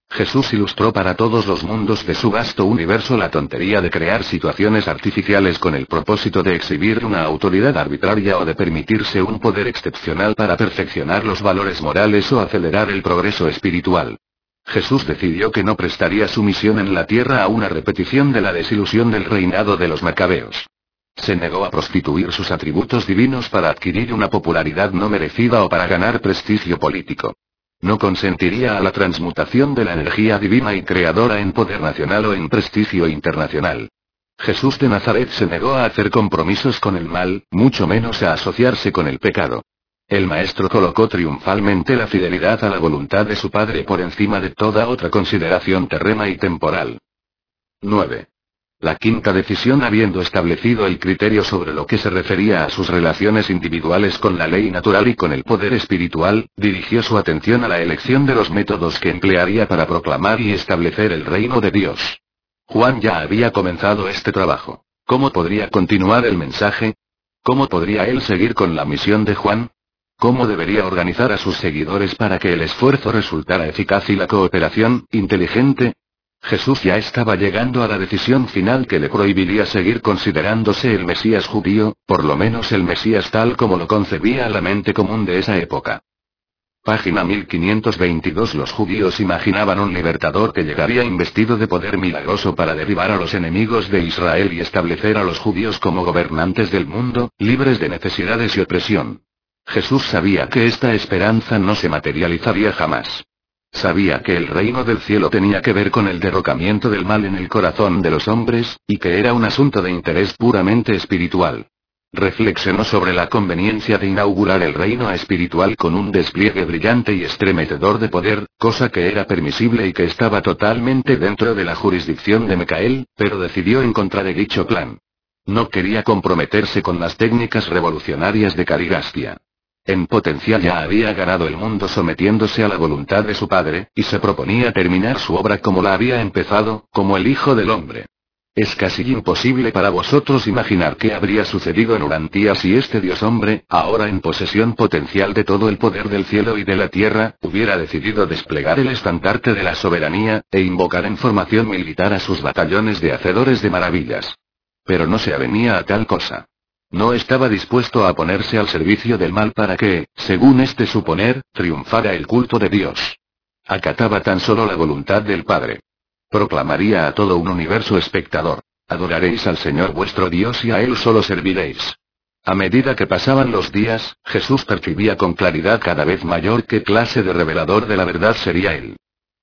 Jesús ilustró para todos los mundos de su vasto universo la tontería de crear situaciones artificiales con el propósito de exhibir una autoridad arbitraria o de permitirse un poder excepcional para perfeccionar los valores morales o acelerar el progreso espiritual. Jesús decidió que no prestaría su misión en la tierra a una repetición de la desilusión del reinado de los macabeos. Se negó a prostituir sus atributos divinos para adquirir una popularidad no merecida o para ganar prestigio político. No consentiría a la transmutación de la energía divina y creadora en poder nacional o en prestigio internacional. Jesús de Nazaret se negó a hacer compromisos con el mal, mucho menos a asociarse con el pecado. El maestro colocó triunfalmente la fidelidad a la voluntad de su Padre por encima de toda otra consideración terrena y temporal. 9. La quinta decisión habiendo establecido el criterio sobre lo que se refería a sus relaciones individuales con la ley natural y con el poder espiritual, dirigió su atención a la elección de los métodos que emplearía para proclamar y establecer el reino de Dios. Juan ya había comenzado este trabajo. ¿Cómo podría continuar el mensaje? ¿Cómo podría él seguir con la misión de Juan? ¿Cómo debería organizar a sus seguidores para que el esfuerzo resultara eficaz y la cooperación, inteligente? Jesús ya estaba llegando a la decisión final que le prohibiría seguir considerándose el Mesías judío, por lo menos el Mesías tal como lo concebía la mente común de esa época. Página 1522 Los judíos imaginaban un libertador que llegaría investido de poder milagroso para derribar a los enemigos de Israel y establecer a los judíos como gobernantes del mundo, libres de necesidades y opresión. Jesús sabía que esta esperanza no se materializaría jamás. Sabía que el reino del cielo tenía que ver con el derrocamiento del mal en el corazón de los hombres, y que era un asunto de interés puramente espiritual. Reflexionó sobre la conveniencia de inaugurar el reino espiritual con un despliegue brillante y estremecedor de poder, cosa que era permisible y que estaba totalmente dentro de la jurisdicción de Micael, pero decidió en contra de dicho plan. No quería comprometerse con las técnicas revolucionarias de Carigastia. En potencial ya había ganado el mundo sometiéndose a la voluntad de su padre, y se proponía terminar su obra como la había empezado, como el Hijo del Hombre. Es casi imposible para vosotros imaginar qué habría sucedido en Urantía si este Dios hombre, ahora en posesión potencial de todo el poder del cielo y de la tierra, hubiera decidido desplegar el estandarte de la soberanía, e invocar en formación militar a sus batallones de hacedores de maravillas. Pero no se avenía a tal cosa. No estaba dispuesto a ponerse al servicio del mal para que, según este suponer, triunfara el culto de Dios. Acataba tan solo la voluntad del Padre. Proclamaría a todo un universo espectador. Adoraréis al Señor vuestro Dios y a Él solo serviréis. A medida que pasaban los días, Jesús percibía con claridad cada vez mayor qué clase de revelador de la verdad sería Él.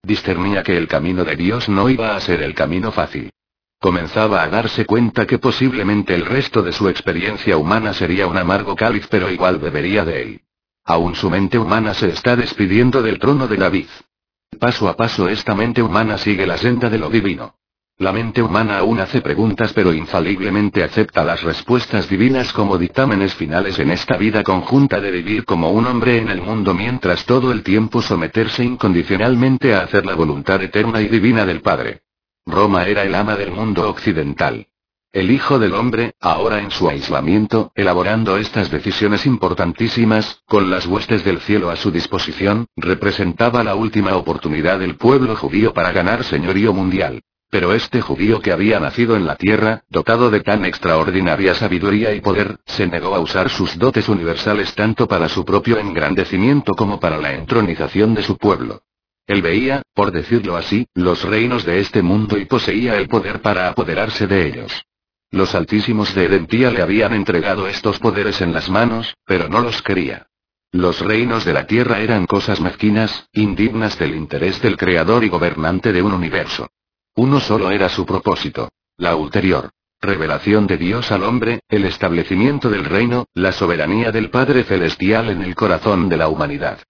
Discernía que el camino de Dios no iba a ser el camino fácil. Comenzaba a darse cuenta que posiblemente el resto de su experiencia humana sería un amargo cáliz pero igual bebería de él. Aún su mente humana se está despidiendo del trono de David. Paso a paso esta mente humana sigue la senda de lo divino. La mente humana aún hace preguntas pero infaliblemente acepta las respuestas divinas como dictámenes finales en esta vida conjunta de vivir como un hombre en el mundo mientras todo el tiempo someterse incondicionalmente a hacer la voluntad eterna y divina del Padre. Roma era el ama del mundo occidental. El Hijo del Hombre, ahora en su aislamiento, elaborando estas decisiones importantísimas, con las huestes del cielo a su disposición, representaba la última oportunidad del pueblo judío para ganar señorío mundial. Pero este judío que había nacido en la tierra, dotado de tan extraordinaria sabiduría y poder, se negó a usar sus dotes universales tanto para su propio engrandecimiento como para la entronización de su pueblo. Él veía, por decirlo así, los reinos de este mundo y poseía el poder para apoderarse de ellos. Los altísimos de Edentía le habían entregado estos poderes en las manos, pero no los quería. Los reinos de la tierra eran cosas mezquinas, indignas del interés del creador y gobernante de un universo. Uno solo era su propósito. La ulterior. Revelación de Dios al hombre, el establecimiento del reino, la soberanía del Padre Celestial en el corazón de la humanidad.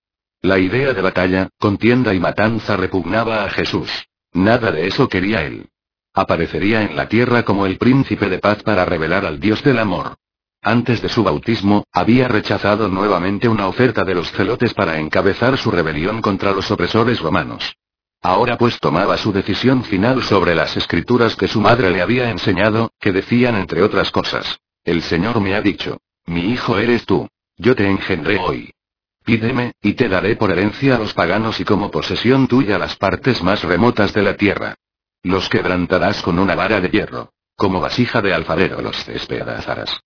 La idea de batalla, contienda y matanza repugnaba a Jesús. Nada de eso quería él. Aparecería en la tierra como el príncipe de paz para revelar al Dios del amor. antes de su bautismo, había rechazado nuevamente una oferta de los celotes para encabezar su rebelión contra los opresores romanos. Ahora pues tomaba su decisión final sobre las escrituras que su madre le había enseñado, que decían entre otras cosas. El Señor me ha dicho, mi hijo eres tú. Yo te engendré hoy. Pídeme, y te daré por herencia a los paganos y como posesión tuya las partes más remotas de la tierra. Los quebrantarás con una vara de hierro. Como vasija de alfarero los despedazarás.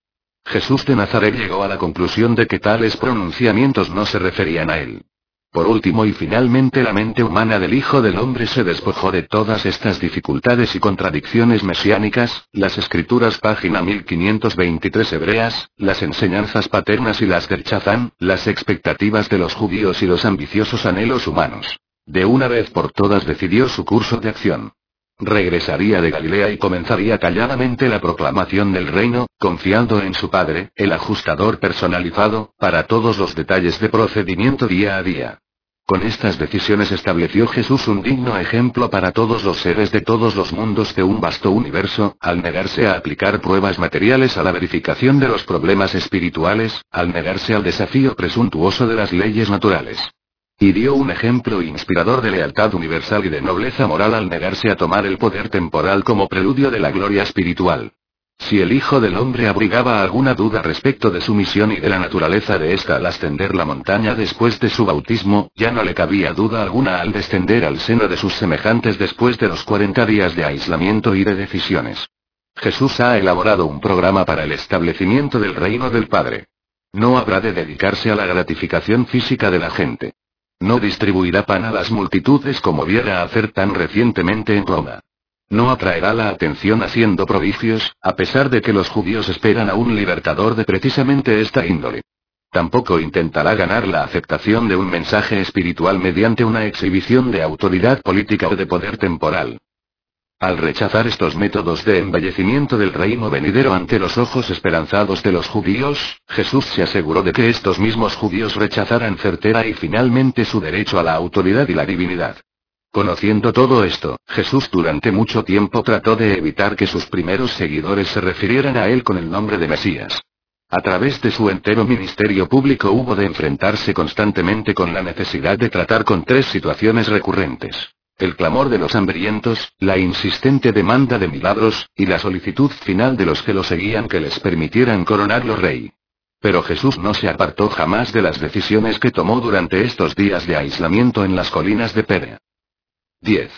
Jesús de Nazaret llegó a la conclusión de que tales pronunciamientos no se referían a él. Por último y finalmente la mente humana del Hijo del Hombre se despojó de todas estas dificultades y contradicciones mesiánicas, las escrituras página 1523 hebreas, las enseñanzas paternas y las del las expectativas de los judíos y los ambiciosos anhelos humanos. De una vez por todas decidió su curso de acción. Regresaría de Galilea y comenzaría calladamente la proclamación del reino, confiando en su Padre, el ajustador personalizado, para todos los detalles de procedimiento día a día. Con estas decisiones estableció Jesús un digno ejemplo para todos los seres de todos los mundos de un vasto universo, al negarse a aplicar pruebas materiales a la verificación de los problemas espirituales, al negarse al desafío presuntuoso de las leyes naturales. Y dio un ejemplo inspirador de lealtad universal y de nobleza moral al negarse a tomar el poder temporal como preludio de la gloria espiritual. Si el Hijo del Hombre abrigaba alguna duda respecto de su misión y de la naturaleza de ésta al ascender la montaña después de su bautismo, ya no le cabía duda alguna al descender al seno de sus semejantes después de los 40 días de aislamiento y de decisiones. Jesús ha elaborado un programa para el establecimiento del reino del Padre. No habrá de dedicarse a la gratificación física de la gente. No distribuirá pan a las multitudes como viera hacer tan recientemente en Roma. No atraerá la atención haciendo prodigios, a pesar de que los judíos esperan a un libertador de precisamente esta índole. Tampoco intentará ganar la aceptación de un mensaje espiritual mediante una exhibición de autoridad política o de poder temporal. Al rechazar estos métodos de embellecimiento del reino venidero ante los ojos esperanzados de los judíos, Jesús se aseguró de que estos mismos judíos rechazaran certera y finalmente su derecho a la autoridad y la divinidad. Conociendo todo esto, Jesús durante mucho tiempo trató de evitar que sus primeros seguidores se refirieran a él con el nombre de Mesías. A través de su entero ministerio público hubo de enfrentarse constantemente con la necesidad de tratar con tres situaciones recurrentes. El clamor de los hambrientos, la insistente demanda de milagros, y la solicitud final de los que lo seguían que les permitieran coronarlo rey. Pero Jesús no se apartó jamás de las decisiones que tomó durante estos días de aislamiento en las colinas de Perea. 10.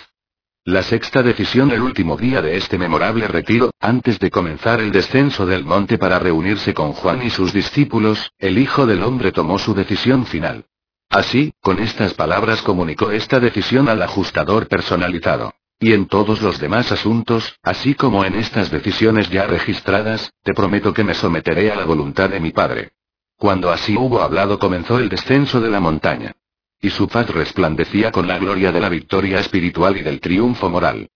La sexta decisión el último día de este memorable retiro, antes de comenzar el descenso del monte para reunirse con Juan y sus discípulos, el Hijo del Hombre tomó su decisión final. Así, con estas palabras comunicó esta decisión al ajustador personalizado. Y en todos los demás asuntos, así como en estas decisiones ya registradas, te prometo que me someteré a la voluntad de mi Padre. Cuando así hubo hablado comenzó el descenso de la montaña. Y su faz resplandecía con la gloria de la victoria espiritual y del triunfo moral.